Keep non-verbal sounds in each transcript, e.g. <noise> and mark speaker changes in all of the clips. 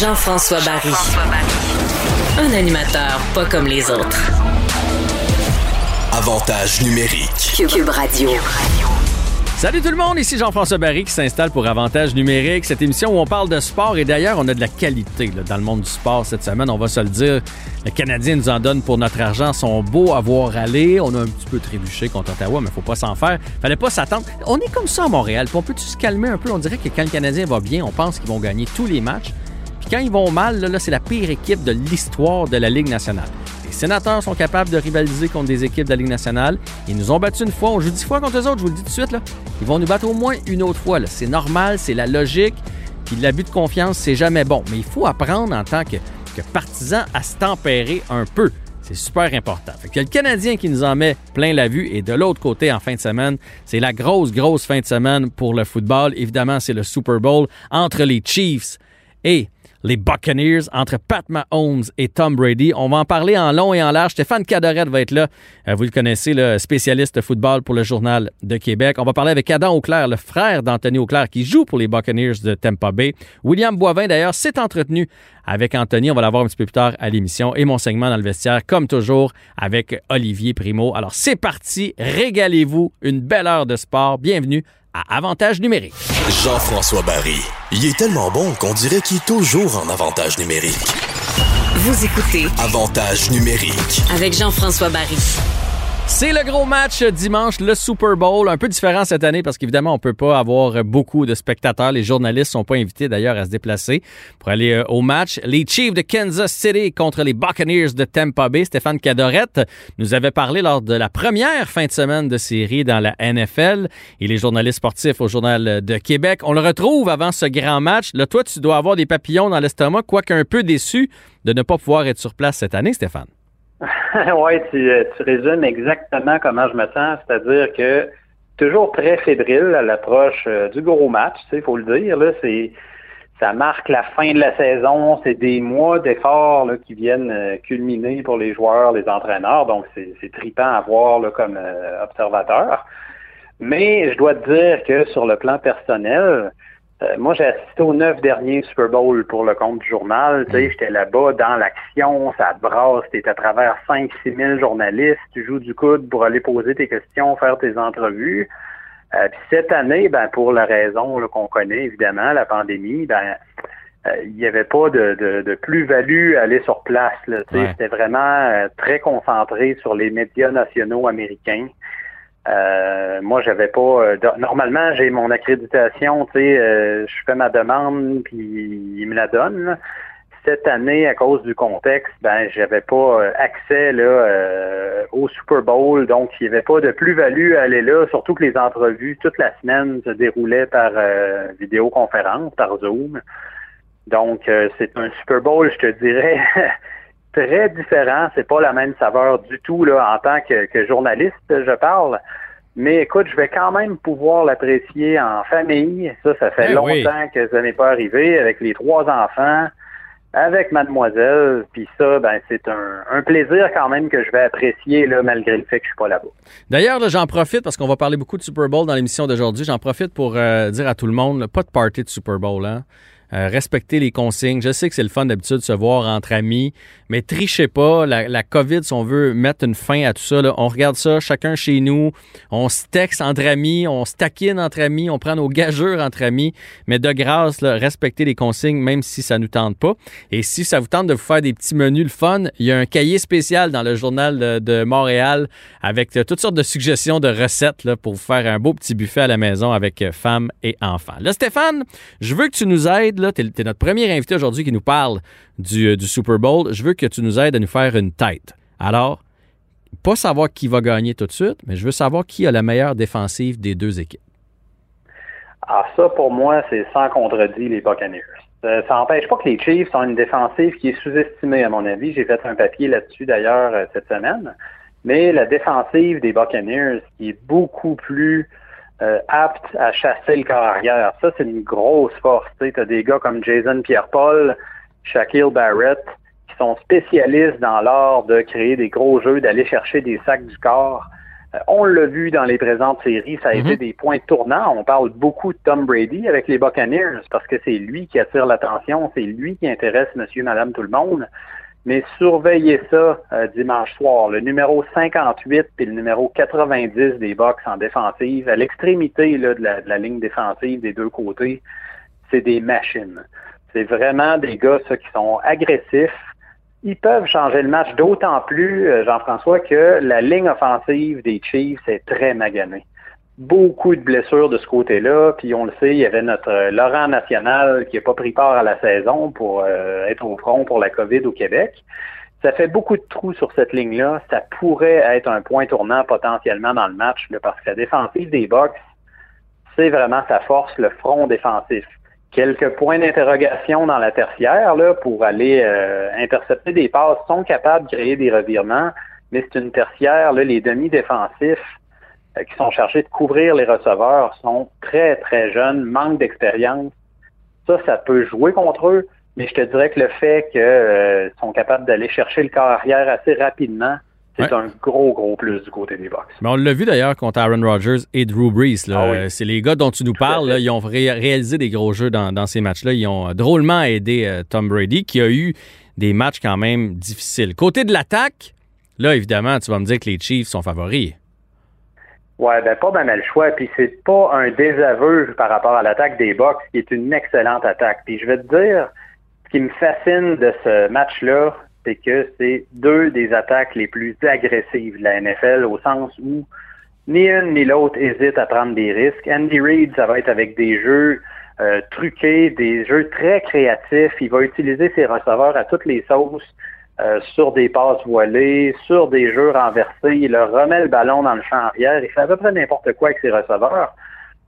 Speaker 1: Jean-François Barry. Un animateur pas comme les autres.
Speaker 2: Avantage numérique.
Speaker 1: Cube Radio.
Speaker 3: Salut tout le monde, ici Jean-François Barry qui s'installe pour Avantage numérique, cette émission où on parle de sport et d'ailleurs on a de la qualité là, dans le monde du sport cette semaine, on va se le dire. Les Canadiens nous en donnent pour notre argent, sont beaux à voir aller. On a un petit peu trébuché contre Ottawa, mais faut pas s'en faire. Fallait pas s'attendre. On est comme ça à Montréal, puis on peut se calmer un peu? On dirait que quand le Canadien va bien, on pense qu'ils vont gagner tous les matchs. Quand ils vont mal, là, là c'est la pire équipe de l'histoire de la Ligue nationale. Les sénateurs sont capables de rivaliser contre des équipes de la Ligue nationale. Ils nous ont battu une fois, on joue dix fois contre eux autres, je vous le dis tout de suite. Là. Ils vont nous battre au moins une autre fois. C'est normal, c'est la logique. Puis l'abus de confiance, c'est jamais bon. Mais il faut apprendre en tant que, que partisan à se tempérer un peu. C'est super important. Fait que le Canadien qui nous en met plein la vue et de l'autre côté en fin de semaine, c'est la grosse, grosse fin de semaine pour le football. Évidemment, c'est le Super Bowl entre les Chiefs et les Buccaneers entre Pat Mahomes et Tom Brady. On va en parler en long et en large. Stéphane Cadorette va être là. Euh, vous le connaissez, le spécialiste de football pour le Journal de Québec. On va parler avec Adam Auclair, le frère d'Anthony Auclair qui joue pour les Buccaneers de Tampa Bay. William Boivin, d'ailleurs, s'est entretenu avec Anthony. On va l'avoir un petit peu plus tard à l'émission. Et mon segment dans le vestiaire, comme toujours, avec Olivier Primo. Alors, c'est parti. Régalez-vous. Une belle heure de sport. Bienvenue à Avantage numérique.
Speaker 2: Jean-François Barry. Il est tellement bon qu'on dirait qu'il est toujours en avantage numérique.
Speaker 1: Vous écoutez
Speaker 2: Avantage numérique.
Speaker 1: avec Jean-François Barry.
Speaker 3: C'est le gros match dimanche, le Super Bowl. Un peu différent cette année parce qu'évidemment, on peut pas avoir beaucoup de spectateurs. Les journalistes sont pas invités d'ailleurs à se déplacer pour aller euh, au match. Les Chiefs de Kansas City contre les Buccaneers de Tampa Bay. Stéphane Cadorette nous avait parlé lors de la première fin de semaine de série dans la NFL et les journalistes sportifs au Journal de Québec. On le retrouve avant ce grand match. Là, toi, tu dois avoir des papillons dans l'estomac, quoique un peu déçu de ne pas pouvoir être sur place cette année, Stéphane. <laughs>
Speaker 4: oui, tu, tu résumes exactement comment je me sens, c'est-à-dire que toujours très fébrile à l'approche euh, du gros match, il faut le dire. Là, c'est ça marque la fin de la saison, c'est des mois d'efforts qui viennent euh, culminer pour les joueurs, les entraîneurs, donc c'est tripant à voir là, comme euh, observateur. Mais je dois te dire que sur le plan personnel, euh, moi, j'ai assisté aux neuf derniers Super Bowl pour le compte du journal. Tu sais, j'étais là-bas dans l'action, ça te brasse, t'es à travers 5 six mille journalistes, tu joues du coude pour aller poser tes questions, faire tes entrevues. Euh, puis cette année, ben, pour la raison qu'on connaît, évidemment, la pandémie, ben, euh, il n'y avait pas de, de, plus-value à aller sur place. Là, C'était vraiment très concentré sur les médias nationaux américains. Euh, moi, j'avais pas. Euh, normalement, j'ai mon accréditation, tu sais, euh, je fais ma demande, puis il me la donne. Cette année, à cause du contexte, ben, j'avais pas accès là au Super Bowl, donc il n'y avait pas de plus-value à aller là. Surtout que les entrevues toute la semaine se déroulaient par vidéoconférence, par Zoom. Donc, c'est un Super Bowl, je te dirais. <laughs> très différent. C'est pas la même saveur du tout là en tant que, journaliste, je parle. Mais écoute, je vais quand même pouvoir l'apprécier en famille. Ça, ça fait
Speaker 3: Eh oui.
Speaker 4: longtemps que ça n'est pas arrivé avec les trois enfants, avec mademoiselle. Puis ça, ben c'est un, un plaisir quand même que je vais apprécier là, malgré le fait que je suis pas là-bas.
Speaker 3: D'ailleurs, là, j'en profite parce qu'on va parler beaucoup de Super Bowl dans l'émission d'aujourd'hui. J'en profite pour euh, dire à tout le monde, là, pas de party de Super Bowl. Hein? Euh, respectez les consignes. Je sais que c'est le fun d'habitude de se voir entre amis, mais trichez pas. La, COVID, si on veut mettre une fin à tout ça, on regarde ça chacun chez nous. On se texte entre amis, on se taquine entre amis, on prend nos gageurs entre amis. Mais de grâce, respectez les consignes, même si ça nous tente pas. Et si ça vous tente de vous faire des petits menus le fun, il y a un cahier spécial dans le journal de, Montréal avec euh, toutes sortes de suggestions de recettes pour vous faire un beau petit buffet à la maison avec euh, femmes et enfants. Là, Stéphane, je veux que tu nous aides. Là, t'es, t'es notre premier invité aujourd'hui qui nous parle du, euh, du Super Bowl. Je veux que tu nous aides à nous faire une tête. Alors, pas savoir qui va gagner tout de suite, mais je veux savoir qui a la meilleure défensive des deux équipes.
Speaker 4: Ah, ça, pour moi, c'est sans contredit les Buccaneers. Euh, ça n'empêche pas que les Chiefs ont une défensive qui est sous-estimée, à mon avis. J'ai fait un papier là-dessus, d'ailleurs, euh, cette semaine. Mais la défensive des Buccaneers, est beaucoup plus euh, apte à chasser le corps arrière, ça, c'est une grosse force. Tu as des gars comme Jason Pierre-Paul, Shaquille Barrett, qui sont spécialistes dans l'art de créer des gros jeux, d'aller chercher des sacs du corps. on l'a vu dans les présentes séries, ça a été des points tournants. On parle beaucoup de Tom Brady avec les Buccaneers parce que c'est lui qui attire l'attention, c'est lui qui intéresse monsieur, madame, tout le monde. Mais surveillez ça dimanche soir. Le numéro 58 et le numéro 90 des Bucks en défensive, à l'extrémité de la, de la ligne défensive des deux côtés, c'est des machines. C'est vraiment des gars ça, qui sont agressifs. Ils peuvent changer le match d'autant plus, euh, Jean-François, que la ligne offensive des Chiefs est très maganée. Beaucoup de blessures de ce côté-là, puis on le sait, il y avait notre euh, Laurent National qui n'a pas pris part à la saison pour euh, être au front pour la COVID au Québec. Ça fait beaucoup de trous sur cette ligne-là. Ça pourrait être un point tournant potentiellement dans le match, parce que la défensive des Bucks, c'est vraiment sa force, le front défensif quelques points d'interrogation dans la tertiaire là, pour aller euh, intercepter des passes, sont capables de créer des revirements, mais c'est une tertiaire, là, les demi-défensifs qui sont chargés de couvrir les receveurs sont très, très jeunes, manquent d'expérience. Ça, ça peut jouer contre eux, mais je te dirais que le fait qu'ils euh, sont capables d'aller chercher le corps arrière assez rapidement, c'est un gros, gros plus du côté des Bucks.
Speaker 3: Mais on l'a vu d'ailleurs contre Aaron Rodgers et Drew Brees. Ah c'est les gars dont tu nous parles. ils ont réalisé des gros jeux dans, ces matchs-là. Ils ont drôlement aidé euh, Tom Brady, qui a eu des matchs quand même difficiles. Côté de l'attaque, là, évidemment, tu vas me dire que les Chiefs sont favoris.
Speaker 4: Ouais, ben pas mal le choix. Puis c'est pas un désaveu par rapport à l'attaque des Bucks, qui est une excellente attaque. Puis je vais te dire, ce qui me fascine de ce match-là, c'est que c'est deux des attaques les plus agressives de la NFL au sens où ni une ni l'autre hésite à prendre des risques. Andy Reid, ça va être avec des jeux euh, truqués, des jeux très créatifs. Il va utiliser ses receveurs à toutes les sauces, euh, sur des passes voilées, sur des jeux renversés. Il leur remet le ballon dans le champ arrière. Il fait à peu près n'importe quoi avec ses receveurs.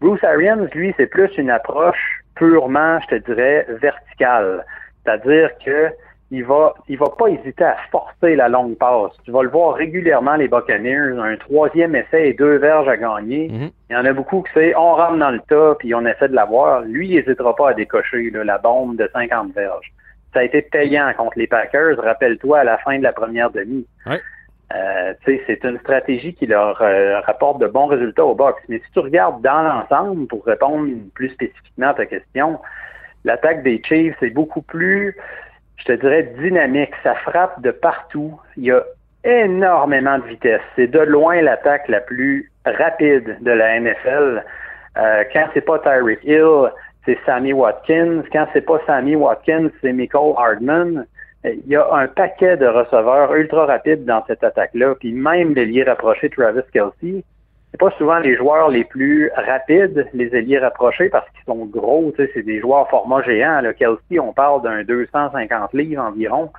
Speaker 4: Bruce Arians, lui, c'est plus une approche purement, je te dirais, verticale. C'est-à-dire que il va, il va pas hésiter à forcer la longue passe. Tu vas le voir régulièrement, les Buccaneers, un troisième essai et deux verges à gagner. Mhm. Il y en a beaucoup qui c'est on rentre dans le tas puis on essaie de l'avoir. Lui, il n'hésitera pas à décocher la bombe de 50 verges. Ça a été payant contre les Packers, rappelle-toi, à la fin de la première demi. Euh, c'est une stratégie qui leur euh, rapporte de bons résultats au box. Mais si tu regardes dans l'ensemble, pour répondre plus spécifiquement à ta question, l'attaque des Chiefs est beaucoup plus je te dirais, dynamique. Ça frappe de partout. Il y a énormément de vitesse. C'est de loin l'attaque la plus rapide de la NFL. Euh, quand c'est pas Tyreek Hill, c'est Sammy Watkins. Quand c'est pas Sammy Watkins, c'est Michael Hardman. Il y a un paquet de receveurs ultra rapides dans cette attaque-là. Puis même l'ailier rapproché Travis Kelsey, c'est pas souvent les joueurs les plus rapides, les ailiers rapprochés, parce qu'ils sont gros, c'est des joueurs format géant. Là. Kelsey, on parle d'un 250 livres environ.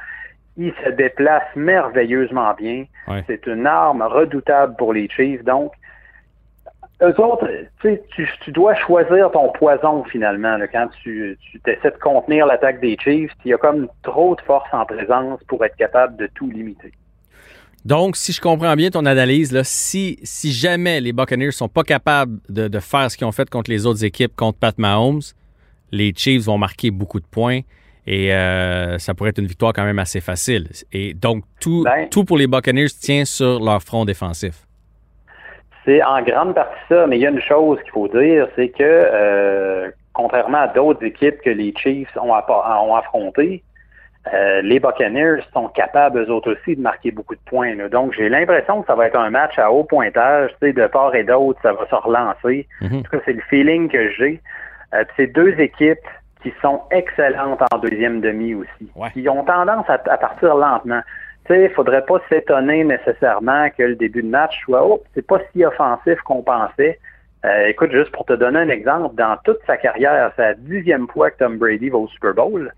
Speaker 4: Il se déplace merveilleusement bien. C'est une arme redoutable pour les Chiefs. Donc, eux autres, tu, tu dois choisir ton poison finalement quand tu, tu essaies de contenir l'attaque des Chiefs. Il y a comme trop de force en présence pour être capable de tout limiter.
Speaker 3: Donc, si je comprends bien ton analyse, là, si, si jamais les Buccaneers sont pas capables de, faire ce qu'ils ont fait contre les autres équipes, contre Pat Mahomes, les Chiefs vont marquer beaucoup de points et euh, ça pourrait être une victoire quand même assez facile. Et donc, tout, ben. tout pour les Buccaneers tient sur leur front défensif.
Speaker 4: C'est en grande partie ça, mais il y a une chose qu'il faut dire, c'est que euh, contrairement à d'autres équipes que les Chiefs ont, ont affrontées, euh, les Buccaneers sont capables eux autres aussi de marquer beaucoup de points. Donc j'ai l'impression que ça va être un match à haut pointage, tu sais, de part et d'autre, ça va se relancer. Mhm. En tout cas, c'est le feeling que j'ai. Euh, c'est deux équipes qui sont excellentes en deuxième demi aussi. Qui ont tendance à, partir lentement. Il faudrait pas s'étonner nécessairement que le début de match soit oh, c'est pas si offensif qu'on pensait. Euh, écoute, juste pour te donner un exemple, dans toute sa carrière, c'est la dixième fois que Tom Brady va au Super Bowl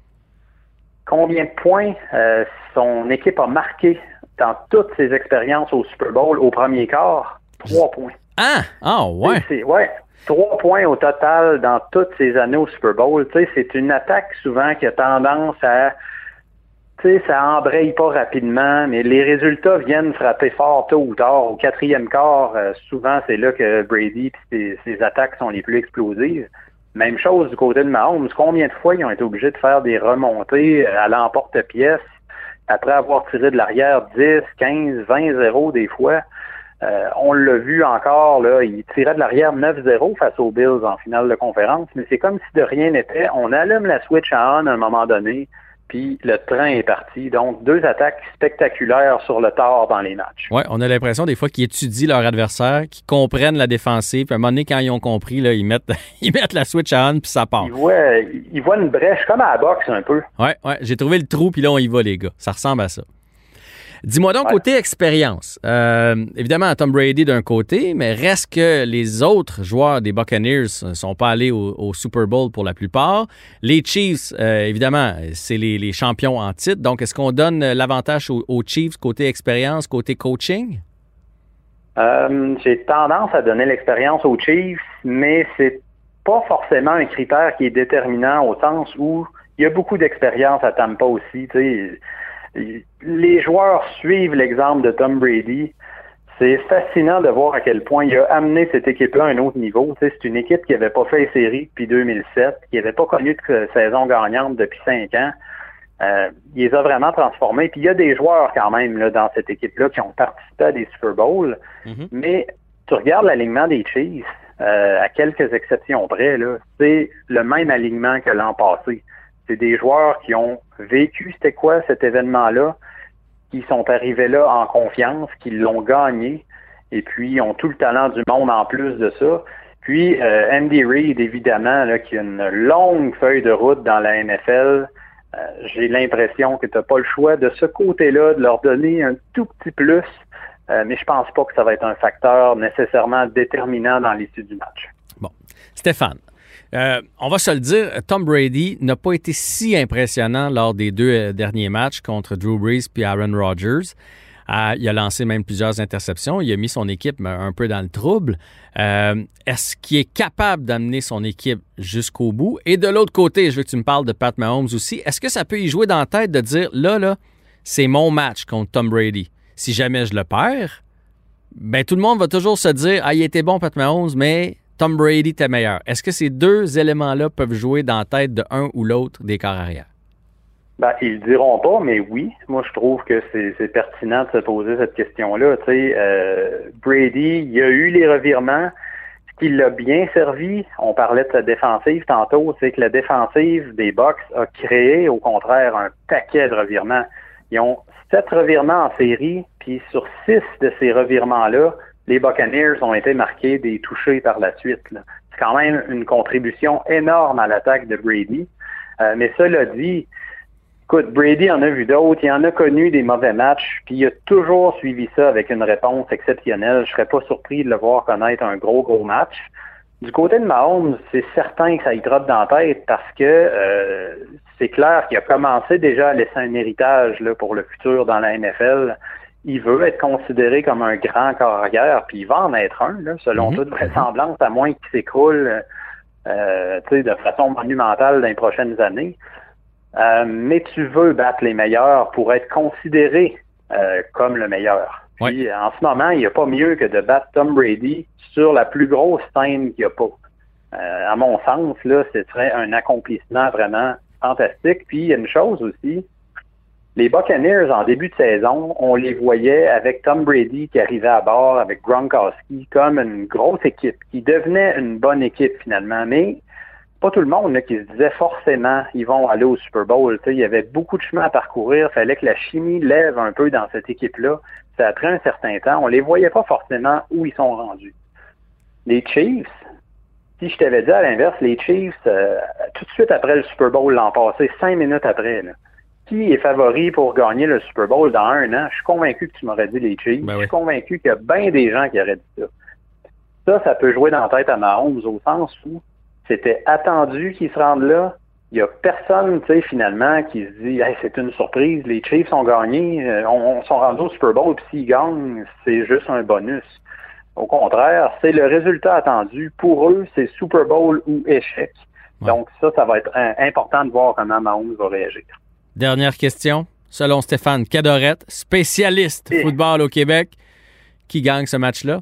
Speaker 4: combien de points euh, son équipe a marqué dans toutes ses expériences au Super Bowl au premier quart? Trois points.
Speaker 3: Ah, ah ouais.
Speaker 4: ouais. Trois points au total dans toutes ses années au Super Bowl. Tu sais, c'est une attaque souvent qui a tendance à tu sais, ça embraye pas rapidement, mais les résultats viennent frapper fort tôt ou tard. Au quatrième quart, euh, souvent, c'est là que Brady et ses, attaques sont les plus explosives. Même chose du côté de Mahomes. Combien de fois ils ont été obligés de faire des remontées à l'emporte-pièce après avoir tiré de l'arrière 10, 15, 20 0 des fois? Euh, on l'a vu encore, là, il tirait de l'arrière 9-0 face aux Bills en finale de conférence, mais c'est comme si de rien n'était. On allume la switch à on à un moment donné, puis le train est parti. Donc, deux attaques spectaculaires sur le tard dans les matchs.
Speaker 3: Oui, on a l'impression des fois qu'ils étudient leur adversaire, qu'ils comprennent la défensive. Puis à un moment donné, quand ils ont compris, là, ils, mettent, <laughs> ils mettent la switch à on, puis ça part.
Speaker 4: Ils voient, ils voient une brèche, comme à la boxe un peu.
Speaker 3: Oui, ouais, j'ai trouvé le trou, puis là, on y va, les gars. Ça ressemble à ça. Dis-moi donc, côté expérience, euh, évidemment, Tom Brady d'un côté, mais reste que les autres joueurs des Buccaneers ne sont pas allés au, Super Bowl pour la plupart. Les Chiefs, euh, évidemment, c'est les, champions en titre. Donc, est-ce qu'on donne l'avantage aux, Chiefs côté expérience, côté coaching?
Speaker 4: Euh, j'ai tendance à donner l'expérience aux Chiefs, mais c'est pas forcément un critère qui est déterminant au sens où il y a beaucoup d'expérience à Tampa aussi. Les joueurs suivent l'exemple de Tom Brady. C'est fascinant de voir à quel point il a amené cette équipe-là à un autre niveau. c'est une équipe qui n'avait pas fait les séries depuis 2007, qui n'avait pas connu de saison gagnante depuis cinq ans. Euh, il les a vraiment transformés. Puis il y a des joueurs quand même là, dans cette équipe-là qui ont participé à des Super Bowls. Mm-hmm. Mais tu regardes l'alignement des Chiefs, euh, à quelques exceptions près, c'est le même alignement que l'an passé. C'est des joueurs qui ont vécu, c'était quoi cet événement-là, qui sont arrivés là en confiance, qui l'ont gagné, et puis ont tout le talent du monde en plus de ça. Puis euh, Andy Reid, évidemment, qui a une longue feuille de route dans la NFL. Euh, j'ai l'impression que tu n'as pas le choix de ce côté-là, de leur donner un tout petit plus, euh, mais je pense pas que ça va être un facteur nécessairement déterminant dans l'issue du match.
Speaker 3: Bon. Stéphane, euh, on va se le dire, Tom Brady n'a pas été si impressionnant lors des deux euh, derniers matchs contre Drew Brees et Aaron Rodgers. Euh, il a lancé même plusieurs interceptions. Il a mis son équipe un peu dans le trouble. Est-ce qu'il est capable d'amener son équipe jusqu'au bout? Et de l'autre côté, je veux que tu me parles de Pat Mahomes aussi. Est-ce que ça peut y jouer dans la tête de dire, là, là, c'est mon match contre Tom Brady? Si jamais je le perds, ben tout le monde va toujours se dire, ah, il était bon Pat Mahomes, mais Tom Brady était meilleur. Est-ce que ces deux éléments-là peuvent jouer dans la tête de un ou l'autre des corps arrière?
Speaker 4: Ben, ils le diront pas, mais oui. Moi, je trouve que c'est pertinent de se poser cette question-là. Euh, Brady, il a eu les revirements. Ce qui l'a bien servi, on parlait de sa défensive tantôt, c'est que la défensive des Bucks a créé, au contraire, un paquet de revirements. Ils ont sept revirements en série, puis sur six de ces revirements-là, les Buccaneers ont été marqués des touchés par la suite. C'est quand même une contribution énorme à l'attaque de Brady. Euh, mais cela dit, écoute, Brady en a vu d'autres, il en a connu des mauvais matchs, puis il a toujours suivi ça avec une réponse exceptionnelle. Je serais pas surpris de le voir connaître un gros, gros match. Du côté de Mahomes, c'est certain que ça y trotte dans la tête parce que euh, c'est clair qu'il a commencé déjà à laisser un héritage là, pour le futur dans la NFL il veut être considéré comme un grand carrière, puis il va en être un, selon mhm. toute vraisemblance, à moins qu'il s'écroule euh, de façon monumentale dans les prochaines années. Euh, mais tu veux battre les meilleurs pour être considéré euh, comme le meilleur. Puis, en ce moment, il n'y a pas mieux que de battre Tom Brady sur la plus grosse scène qu'il n'y a pas. à mon sens, là, ce serait un accomplissement vraiment fantastique. Puis, il y a une chose aussi, les Buccaneers, en début de saison, on les voyait avec Tom Brady qui arrivait à bord, avec Gronkowski, comme une grosse équipe, qui devenait une bonne équipe finalement. Mais pas tout le monde qui se disait forcément ils vont aller au Super Bowl. il y avait beaucoup de chemin à parcourir. Il fallait que la chimie lève un peu dans cette équipe-là. Ça a pris un certain temps. On les voyait pas forcément où ils sont rendus. Les Chiefs, si je t'avais dit à l'inverse, les Chiefs, euh, tout de suite après le Super Bowl l'an passé, cinq minutes après, là, qui est favori pour gagner le Super Bowl dans un an, je suis convaincu que tu m'aurais dit les Chiefs. Ben je suis convaincu qu'il y a bien des gens qui auraient dit ça. Ça, ça peut jouer dans la tête à Mahomes au sens où c'était attendu qu'ils se rendent là. Il n'y a personne, tu sais, finalement, qui se dit hey, c'est une surprise, les Chiefs ont gagné, euh, on, sont rendus au Super Bowl, puis s'ils gagnent, c'est juste un bonus. Au contraire, c'est le résultat attendu. Pour eux, c'est Super Bowl ou échec. Donc ça, ça va être important de voir comment Mahomes va réagir.
Speaker 3: Dernière question. Selon Stéphane Cadorette, spécialiste football au Québec, qui gagne ce match-là?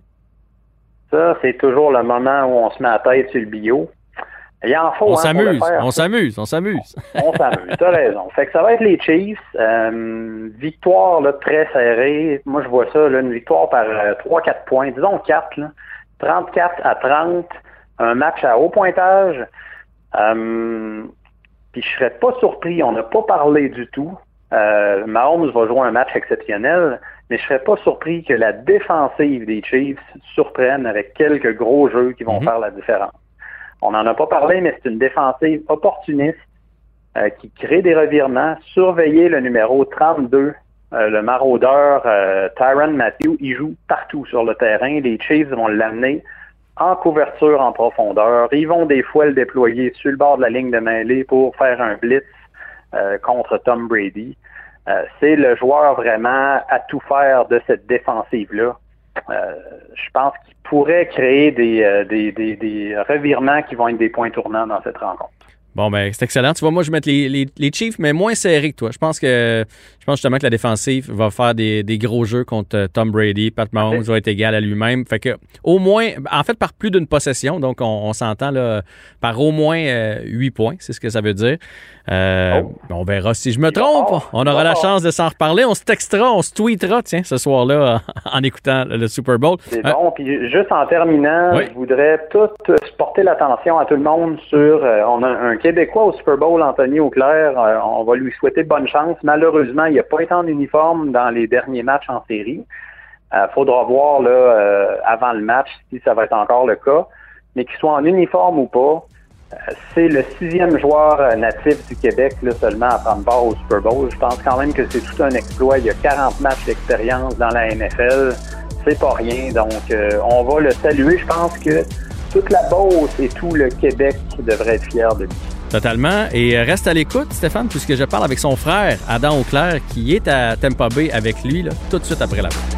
Speaker 4: Ça, c'est toujours le moment où on se met à tête sur le bio. Il en faut.
Speaker 3: On
Speaker 4: hein,
Speaker 3: s'amuse, on s'amuse, on s'amuse. <laughs>
Speaker 4: On s'amuse, t'as raison. Fait que ça va être les Chiefs. Euh, victoire là, très serrée. Moi, je vois ça, là, une victoire par euh, 3-4 points. Disons 4, là. 34 à 30. Un match à haut pointage. Euh, Puis je serais pas surpris, on n'a pas parlé du tout. Euh, Mahomes va jouer un match exceptionnel, mais je serais pas surpris que la défensive des Chiefs surprenne avec quelques gros jeux qui vont
Speaker 3: Mhm.
Speaker 4: faire la différence. On n'en a pas parlé, mais c'est une défensive opportuniste euh, qui crée des revirements. Surveillez le numéro 32, euh, le maraudeur Tyron Matthew. Il joue partout sur le terrain. Les Chiefs vont l'amener en couverture en profondeur. Ils vont des fois le déployer sur le bord de la ligne de mêlée pour faire un blitz euh, contre Tom Brady. Euh, c'est le joueur vraiment à tout faire de cette défensive-là. Euh, je pense qu'il pourrait créer des, euh, des, des, des revirements qui vont être des points tournants dans cette rencontre.
Speaker 3: Bon, ben, c'est excellent. Tu vois, moi, je vais mettre les, les, les Chiefs, mais moins serrés que toi. Je pense que je pense justement que la défensive va faire des, des gros jeux contre euh, Tom Brady. Pat Mahomes va être égal à lui-même. Fait que, au moins, en fait, par plus d'une possession, donc on, on s'entend là, par au moins euh, 8 points, c'est ce que ça veut dire. Euh,
Speaker 4: Oh.
Speaker 3: On verra si je me trompe.
Speaker 4: fort.
Speaker 3: On aura la
Speaker 4: fort.
Speaker 3: chance de s'en reparler. On se textera, on se tweetera, tiens, ce soir-là, <laughs> en écoutant le Super Bowl.
Speaker 4: C'est
Speaker 3: Euh,
Speaker 4: bon. Puis juste en terminant,
Speaker 3: Oui.
Speaker 4: je voudrais tout euh, porter l'attention à tout le monde sur. euh, on a un Québécois au Super Bowl, Anthony Auclair. Euh, on va lui souhaiter bonne chance. Malheureusement, il n'a pas été en uniforme dans les derniers matchs en série. Il faudra voir euh, avant le match si ça va être encore le cas. Mais qu'il soit en uniforme ou pas, euh, c'est le sixième joueur euh, natif du Québec là, seulement à prendre part au Super Bowl. Je pense quand même que c'est tout un exploit. Il y a 40 matchs d'expérience dans la NFL. C'est pas rien. Donc, euh, on va le saluer. Je pense que toute la Beauce et tout le Québec devrait être fier de lui.
Speaker 3: Totalement. Et euh, reste à l'écoute, Stéphane, puisque je parle avec son frère, Adam Auclair, qui est à Tampa Bay avec lui, tout de suite après la pause.